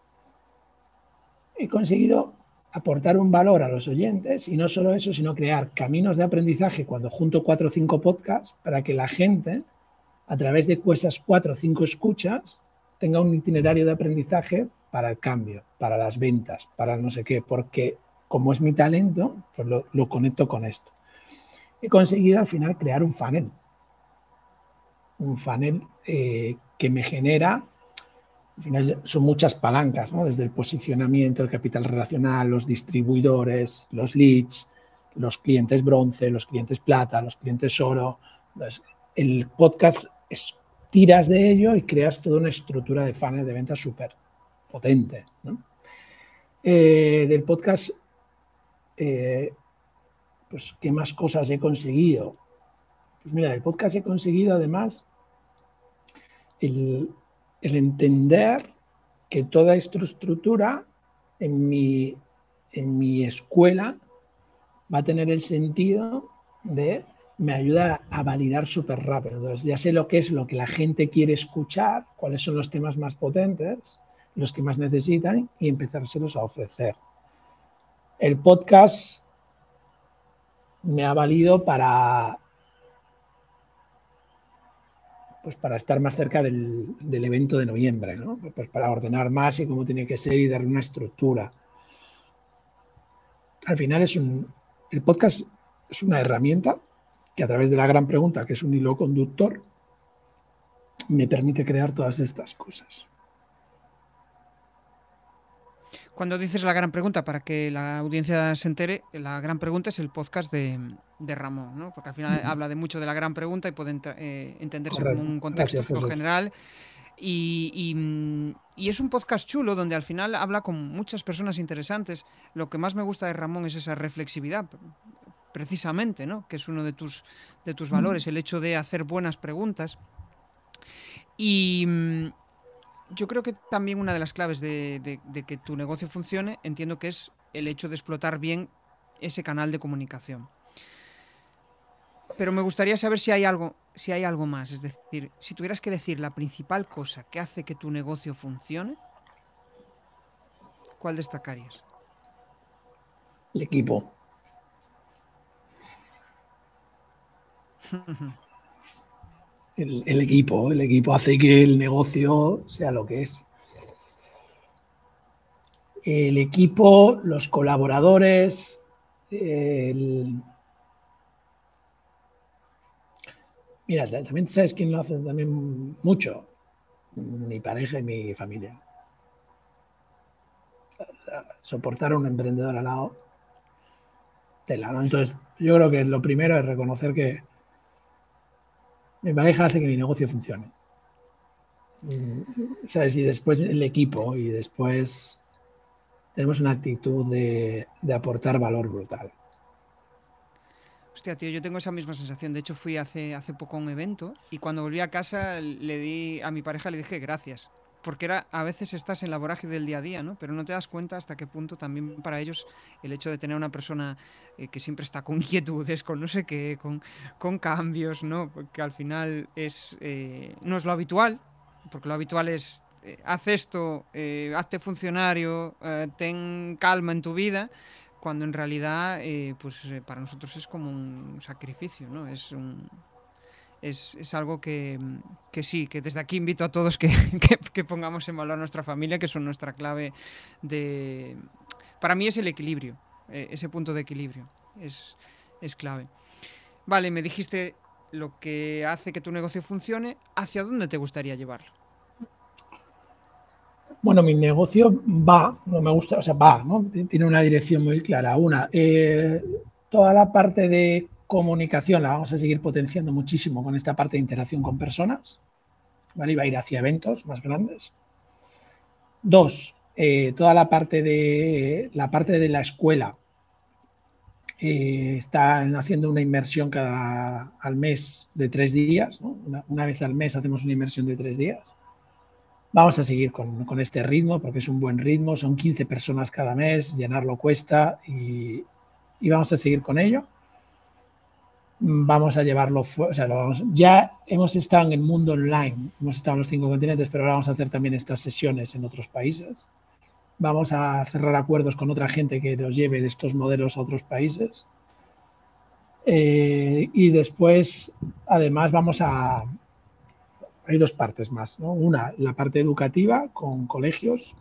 B: he conseguido aportar un valor a los oyentes y no solo eso, sino crear caminos de aprendizaje cuando junto cuatro o cinco podcasts para que la gente, a través de esas cuatro o cinco escuchas, tenga un itinerario de aprendizaje para el cambio, para las ventas, para no sé qué, porque como es mi talento, pues lo, conecto con esto. He conseguido al final crear un funnel, un funnel eh, que me genera al final son muchas palancas, ¿no? desde el posicionamiento, el capital relacional, los distribuidores, los leads, los clientes bronce, los clientes plata, los clientes oro. el podcast tiras de ello y creas toda una estructura de funnel de venta súper potente. Eh, del podcast, eh, pues, ¿qué más cosas he conseguido? Pues mira, del podcast he conseguido además el, el entender que toda esta estructura en mi, en mi escuela va a tener el sentido de me ayuda a validar súper rápido. Entonces, ya sé lo que es lo que la gente quiere escuchar, cuáles son los temas más potentes, los que más necesitan y empezárselos a ofrecer. El podcast me ha valido para pues para estar más cerca del, evento de noviembre, ¿no? Pues para ordenar más y cómo tiene que ser y dar una estructura. Al final es un, el podcast es una herramienta que a través de la gran pregunta, que es un hilo conductor, me permite crear todas estas cosas.
A: Cuando dices la gran pregunta, para que la audiencia se entere, la gran pregunta es el podcast de, Ramón, ¿no? Porque al final habla de mucho de la gran pregunta y puede eh, entenderse como un contexto general. Y, es un podcast chulo donde al final habla con muchas personas interesantes. Lo que más me gusta de Ramón es esa reflexividad, precisamente, ¿no? Que es uno de tus, de tus valores, el hecho de hacer buenas preguntas. Y, yo creo que también una de las claves de, que tu negocio funcione, entiendo que es el hecho de explotar bien ese canal de comunicación. Pero me gustaría saber si hay algo, si hay algo más. Es decir, si tuvieras que decir la principal cosa que hace que tu negocio funcione, ¿cuál destacarías?
B: El equipo. [laughs] el, equipo. El equipo hace que el negocio sea lo que es. El equipo, los colaboradores, Mira, también sabes quién lo hace también mucho. mi pareja y mi familia. Soportar a un emprendedor al lado. Entonces, yo creo que lo primero es reconocer que mi pareja hace que mi negocio funcione. Mm, ¿Sabes? Y después el equipo y después tenemos una actitud de, de aportar valor brutal.
A: Hostia, tío, yo tengo esa misma sensación. De hecho, fui hace, hace poco a un evento y cuando volví a casa le di a mi pareja le dije gracias. Porque era, a veces estás en la vorágine del día a día, ¿no? Pero no te das cuenta hasta qué punto también para ellos el hecho de tener una persona eh, que siempre está con [laughs] inquietudes, con no sé qué, con, con cambios, ¿no? Que al final es, eh, no es lo habitual, porque lo habitual es eh, haz esto, hazte funcionario, ten calma en tu vida cuando en realidad eh, pues eh, para nosotros es como un sacrificio, ¿no? Es un, es, algo que, sí, que desde aquí invito a todos [laughs] que, pongamos en valor a nuestra familia, que son nuestra clave de... Para mí es el equilibrio, eh, ese punto de equilibrio, es, es clave. Vale, me dijiste lo que hace que tu negocio funcione, ¿hacia dónde te gustaría llevarlo?
B: Bueno, mi negocio va, no me gusta, o sea, va, ¿no? Tiene una dirección muy clara. Una, eh, toda la parte de comunicación la vamos a seguir potenciando muchísimo con esta parte de interacción con personas. Y va a ir hacia eventos más grandes. Dos, eh, toda la parte de la parte de la escuela eh, están haciendo una inversión cada al mes de tres días, una vez al mes hacemos una inversión de tres días Vamos a seguir con, este ritmo porque es un buen ritmo, son 15 personas cada mes, llenarlo cuesta y, vamos a seguir con ello. Vamos a llevarlo, sea, ya hemos estado en el mundo online, hemos estado en los cinco continentes, pero ahora vamos a hacer también estas sesiones en otros países. Vamos a cerrar acuerdos con otra gente que nos lleve de estos modelos a otros países. Eh, y después, además, vamos a, hay dos partes más. ¿no? Una, la parte educativa con colegios.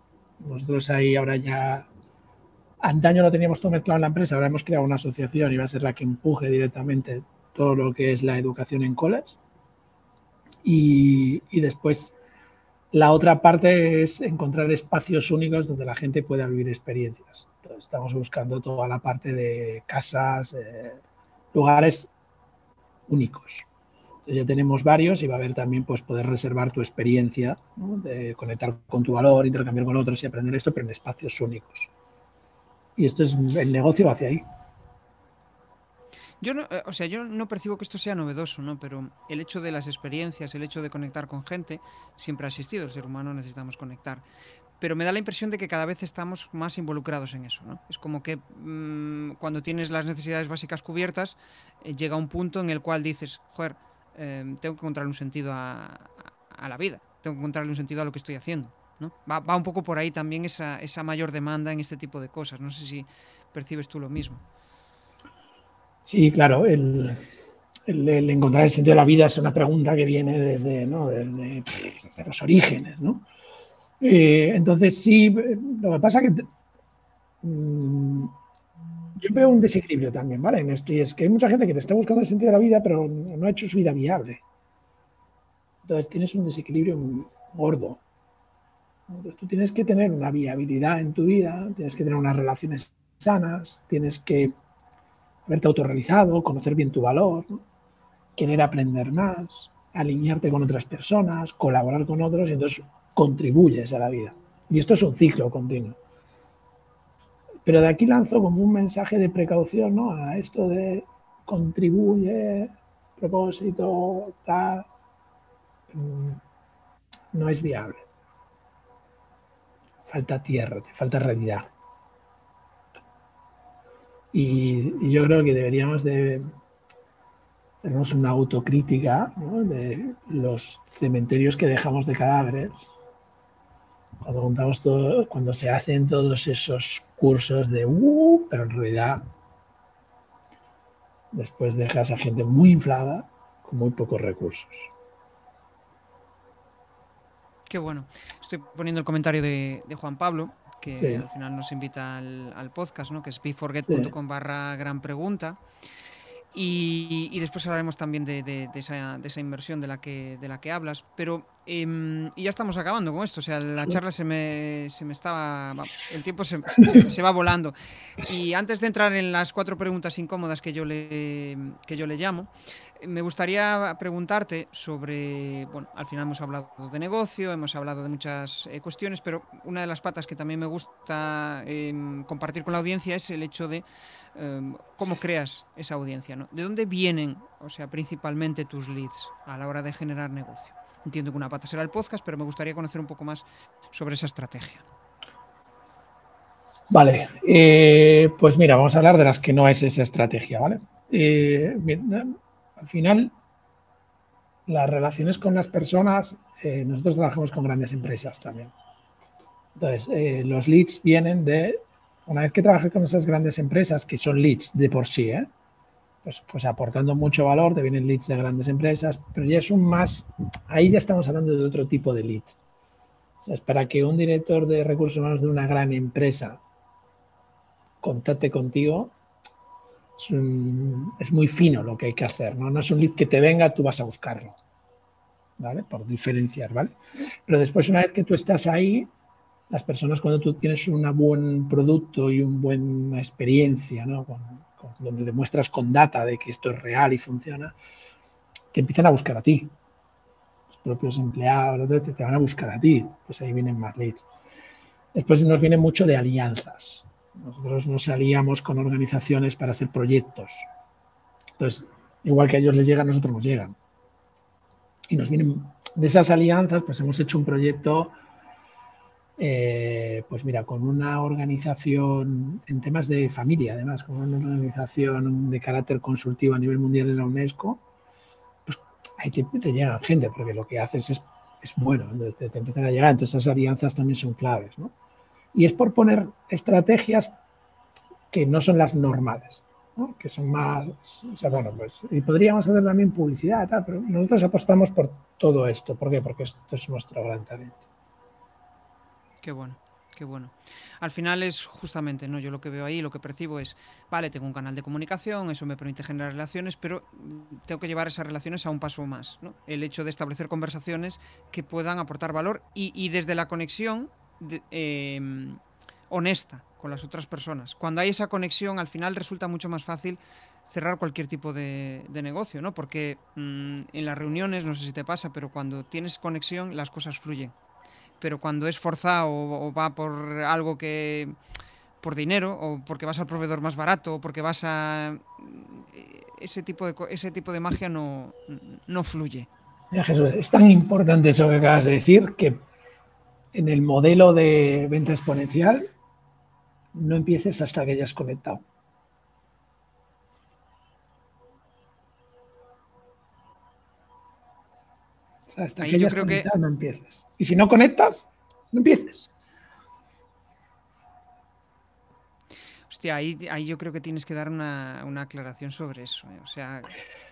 B: Nosotros ahí ahora ya, antaño lo teníamos todo mezclado en la empresa, ahora hemos creado una asociación y va a ser la que empuje directamente todo lo que es la educación en coles. Y, y después la otra parte es encontrar espacios únicos donde la gente pueda vivir experiencias. Entonces, estamos buscando toda la parte de casas, eh, lugares únicos ya tenemos varios y va a haber también pues poder reservar tu experiencia, de conectar con tu valor, intercambiar con otros y aprender esto, pero en espacios únicos. Y esto es el negocio hacia ahí.
A: Yo no, eh, o sea, yo no percibo que esto sea novedoso, ¿no? Pero el hecho de las experiencias, el hecho de conectar con gente, siempre ha existido. El ser humano necesitamos conectar. Pero me da la impresión de que cada vez estamos más involucrados en eso, ¿no? Es como que mm, cuando tienes las necesidades básicas cubiertas, eh, llega un punto en el cual dices, joder, Em, tengo que encontrarle un sentido a, la vida, tengo que encontrarle un sentido a lo que estoy haciendo. ¿No? Va, un poco por ahí también esa, mayor demanda en este tipo de cosas. No sé si percibes tú lo mismo.
B: Sí, claro. El, encontrar el sentido de la vida es una pregunta que viene desde, los orígenes. Eh, entonces, sí, lo que pasa es que mm, yo veo un desequilibrio también, ¿vale? En esto, y es que hay mucha gente que te está buscando el sentido de la vida, pero no ha hecho su vida viable. Entonces tienes un desequilibrio gordo. Entonces tú tienes que tener una viabilidad en tu vida, tienes que tener unas relaciones sanas, tienes que haberte autorrealizado, conocer bien tu valor, querer aprender más, alinearte con otras personas, colaborar con otros y entonces contribuyes a la vida. Y esto es un ciclo continuo. Pero de aquí lanzo como un mensaje de precaución ¿no? a esto de contribuye, propósito, tal. Mm, no es viable. Falta tierra, te falta realidad. Y, yo creo que deberíamos de hacernos una autocrítica de los cementerios que dejamos de cadáveres cuando juntamos todo, cuando se hacen todos esos cursos de uh, pero en realidad después dejas a gente muy inflada con muy pocos recursos.
A: Qué bueno. Estoy poniendo el comentario de, Juan Pablo, que al final nos invita al, podcast, ¿no? que es beforget.com barra gran pregunta. Y, después hablaremos también de, esa, inversión de la, que, de la que hablas. Pero Em, y ya estamos acabando con esto. O sea, la charla se me, se me estaba. El tiempo se, [laughs] se, va volando. Y antes de entrar en las cuatro preguntas incómodas que yo le, que yo le llamo, me gustaría preguntarte sobre. Bueno, al final hemos hablado de negocio, hemos hablado de muchas eh, cuestiones, pero una de las patas que también me gusta em, compartir con la audiencia es el hecho de em, cómo creas esa audiencia. ¿no? ¿De dónde vienen, o sea, principalmente tus leads a la hora de generar negocio? Entiendo que una pata será el podcast, pero me gustaría conocer un poco más sobre esa estrategia.
B: Vale, eh, pues mira, vamos a hablar de las que no es esa estrategia, ¿vale? Eh, al final, las relaciones con las personas, eh, nosotros trabajamos con grandes empresas también. Entonces, los leads vienen de, una vez que trabajas con esas grandes empresas, que son leads de por sí, ¿eh? Pues, pues, aportando mucho valor, te vienen leads de grandes empresas, pero ya es un más, ahí ya estamos hablando de otro tipo de lead. O sea, es para que un director de recursos humanos de una gran empresa contacte contigo, es, muy fino lo que hay que hacer, ¿no? No es un lead que te venga, tú vas a buscarlo, ¿vale? Por diferenciar, ¿vale? Pero después, una vez que tú estás ahí, las personas cuando tú tienes un buen producto y una buena experiencia, ¿no? Donde demuestras con data de que esto es real y funciona, te empiezan a buscar a ti. Los propios empleados te, van a buscar a ti, pues ahí vienen más leads. Después nos viene mucho de alianzas. Nosotros nos aliamos con organizaciones para hacer proyectos. Entonces, igual que a ellos les llega, a nosotros nos llegan. Y nos vienen de esas alianzas, pues hemos hecho un proyecto eh, pues mira, con una organización en temas de familia, además, con una organización de carácter consultivo a nivel mundial de la UNESCO, pues ahí te, llega gente, porque lo que haces es, es bueno, te, te, empiezan a llegar, entonces esas alianzas también son claves, ¿no? Y es por poner estrategias que no son las normales, ¿no? que son más, o sea, bueno, pues, y podríamos hacer también publicidad, tal, pero nosotros apostamos por todo esto, ¿por qué? Porque esto es nuestro gran talento.
A: Qué bueno, qué bueno. Al final es justamente, ¿no? Yo lo que veo ahí, lo que percibo es, vale, tengo un canal de comunicación, eso me permite generar relaciones, pero tengo que llevar esas relaciones a un paso más, ¿no? El hecho de establecer conversaciones que puedan aportar valor y, desde la conexión em, honesta con las otras personas. Cuando hay esa conexión, al final resulta mucho más fácil cerrar cualquier tipo de, negocio, ¿no? Porque mm, en las reuniones, no sé si te pasa, pero cuando tienes conexión, las cosas fluyen pero cuando es forzado o, va por algo que por dinero o porque vas al proveedor más barato o porque vas a ese tipo de ese tipo de magia no, no fluye.
B: Jesús, es tan importante eso que acabas de decir que en el modelo de venta exponencial no empieces hasta que hayas conectado. Hasta que hayas conectado no empieces. Y si no conectas, no empieces.
A: Hostia, ahí, yo creo que tienes que dar una, aclaración sobre eso. ¿eh? O sea,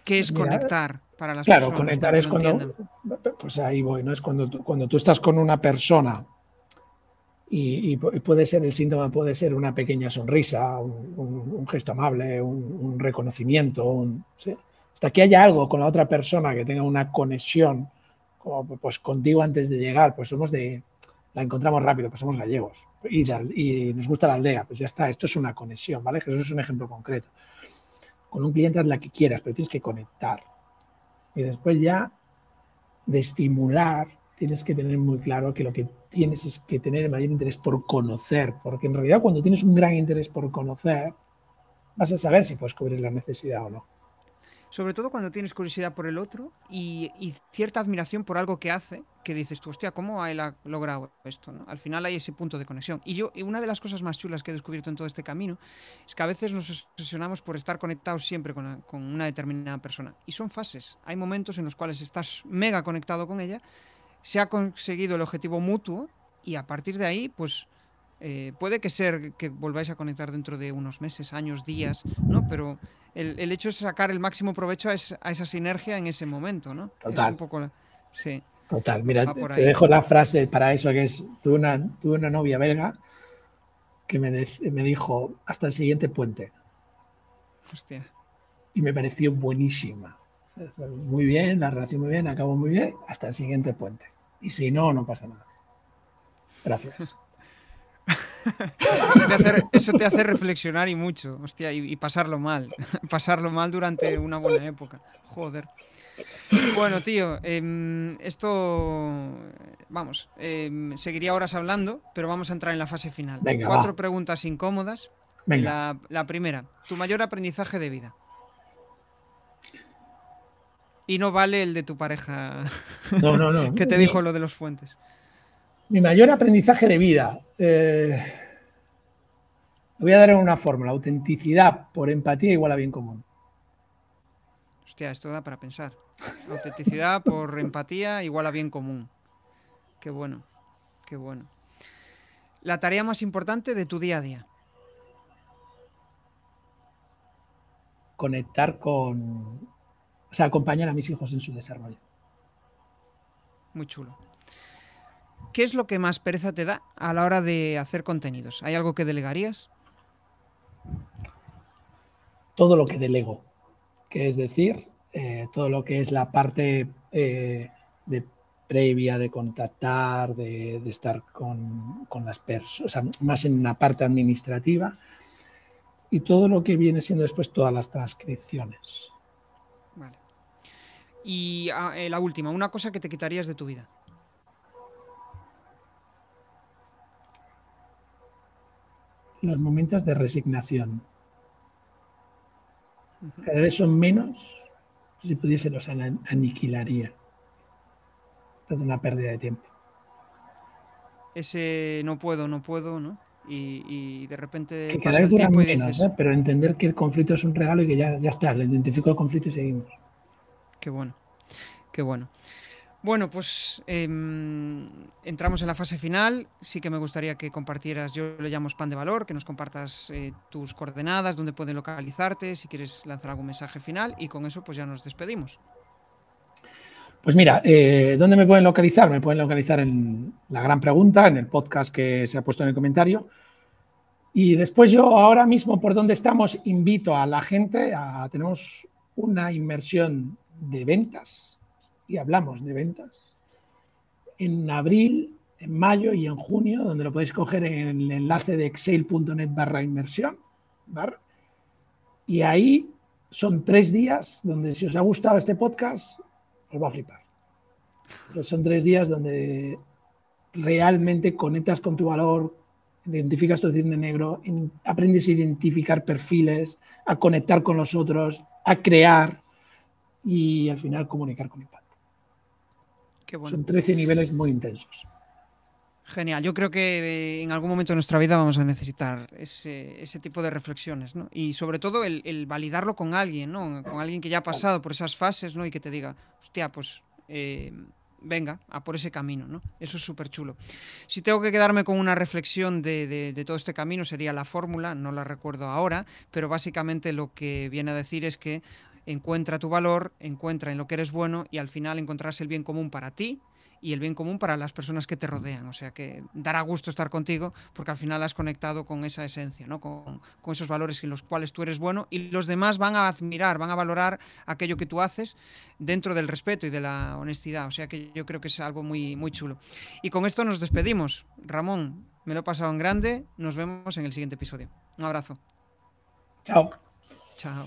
A: ¿qué es conectar para las
B: claro, personas? Claro, conectar es cuando. Pues ahí voy, ¿no? Es cuando tú, cuando tú estás con una persona y, puede ser el síntoma, puede ser una pequeña sonrisa, un, gesto amable, un, reconocimiento, hasta que haya algo con la otra persona que tenga una conexión pues contigo antes de llegar, pues somos de, la encontramos rápido, pues somos gallegos y, y, nos gusta la aldea, pues ya está, esto es una conexión, ¿vale? Eso es un ejemplo concreto. Con un cliente haz la que quieras, pero tienes que conectar. Y después ya de estimular, tienes que tener muy claro que lo que tienes es que tener el mayor interés por conocer, porque en realidad cuando tienes un gran interés por conocer, vas a saber si puedes cubrir la necesidad o no
A: sobre todo cuando tienes curiosidad por el otro y, cierta admiración por algo que hace, que dices tú, hostia, ¿cómo él ha logrado esto? ¿no? Al final hay ese punto de conexión. Y yo, y una de las cosas más chulas que he descubierto en todo este camino es que a veces nos obsesionamos por estar conectados siempre con, una determinada persona. Y son fases. Hay momentos en los cuales estás mega conectado con ella, se ha conseguido el objetivo mutuo y a partir de ahí, pues eh, puede que ser que volváis a conectar dentro de unos meses, años, días, ¿no? Pero el, hecho es sacar el máximo provecho a, esa sinergia en ese momento, ¿no?
B: Total. un poco, sí. Total, mira, te, dejo la frase para eso que es, tuve una, tuve una novia belga que me, me dijo, hasta el siguiente puente.
A: Hostia.
B: Y me pareció buenísima. Muy bien, la relación muy bien, acabó muy bien, hasta el siguiente puente. Y si no, no pasa nada. Gracias. [laughs]
A: Eso te, hace, reflexionar y mucho, hostia, y, pasarlo mal. [laughs] pasarlo mal durante una buena época. Joder. Bueno, tío, em, esto, vamos, em, seguiría horas hablando, pero vamos a entrar en la fase final. Cuatro preguntas incómodas. La, la primera, tu mayor aprendizaje de vida. Y no vale el de tu pareja.
B: No, no, no. [laughs]
A: que te dijo lo de los fuentes.
B: Mi mayor aprendizaje de vida. Eh, voy a dar una fórmula. Autenticidad por empatía igual a bien común.
A: Hostia, esto da para pensar. Autenticidad por empatía igual a bien común. Qué bueno, qué bueno. La tarea más importante de tu día a día.
B: Conectar con, o sea, acompañar a mis hijos en su desarrollo.
A: Muy chulo. ¿Qué es lo que más pereza te da a la hora de hacer contenidos? ¿Hay algo que delegarías?
B: Todo lo que delego, que es decir, eh, todo lo que es la parte eh, de previa, de contactar, de, estar con, con las personas, o sea, más en la parte administrativa, y todo lo que viene siendo después todas las transcripciones.
A: Y ah, eh, la última, una cosa que te quitarías de tu vida.
B: Los momentos de resignación. Cada vez son menos. Si pudiese los aniquilaría. Es una pérdida de tiempo.
A: Ese no puedo, no puedo, ¿no? Y, de repente.
B: Que cada vez duran menos, ¿eh? pero entender que el conflicto es un regalo y que ya, ya está, le identifico el conflicto y seguimos.
A: Qué bueno, qué bueno. Bueno, pues em, entramos en la fase final. Sí que me gustaría que compartieras, yo le llamo spam de valor, que nos compartas eh, tus coordenadas, dónde pueden localizarte, si quieres lanzar algún mensaje final y con eso pues ya nos despedimos.
B: Pues mira, eh, ¿dónde me pueden localizar? Me pueden localizar en la gran pregunta, en el podcast que se ha puesto en el comentario. Y después yo ahora mismo por donde estamos invito a la gente a tenemos una inmersión de ventas, y hablamos de ventas, en abril, en mayo y en junio, donde lo podéis coger en el enlace de excel.net barra inmersión. Y ahí son tres días donde si os ha gustado este podcast, os va a flipar. son tres días donde realmente conectas con tu valor, identificas tu cisne negro, aprendes a identificar perfiles, a conectar con los otros, a crear, y al final comunicar con impacto. Son 13 niveles muy intensos.
A: Genial, yo creo que eh, en algún momento de nuestra vida vamos a necesitar ese, tipo de reflexiones, ¿no? Y sobre todo el, validarlo con alguien, ¿no? Con alguien que ya ha pasado por esas fases, ¿no? Y que te diga, hostia, pues eh, venga, a por ese camino, ¿no? Eso es súper chulo. Si tengo que quedarme con una reflexión de, de todo este camino, sería la fórmula, no la recuerdo ahora, pero básicamente lo que viene a decir es que encuentra tu valor, encuentra en lo que eres bueno y al final encontrarás el bien común para ti y el bien común para las personas que te rodean. O sea que dará gusto estar contigo porque al final has conectado con esa esencia, ¿no? con, esos valores en los cuales tú eres bueno y los demás van a admirar, van a valorar aquello que tú haces dentro del respeto y de la honestidad. O sea que yo creo que es algo muy, muy chulo. Y con esto nos despedimos. Ramón, me lo he pasado en grande. Nos vemos en el siguiente episodio. Un abrazo.
B: Chao.
A: Chao.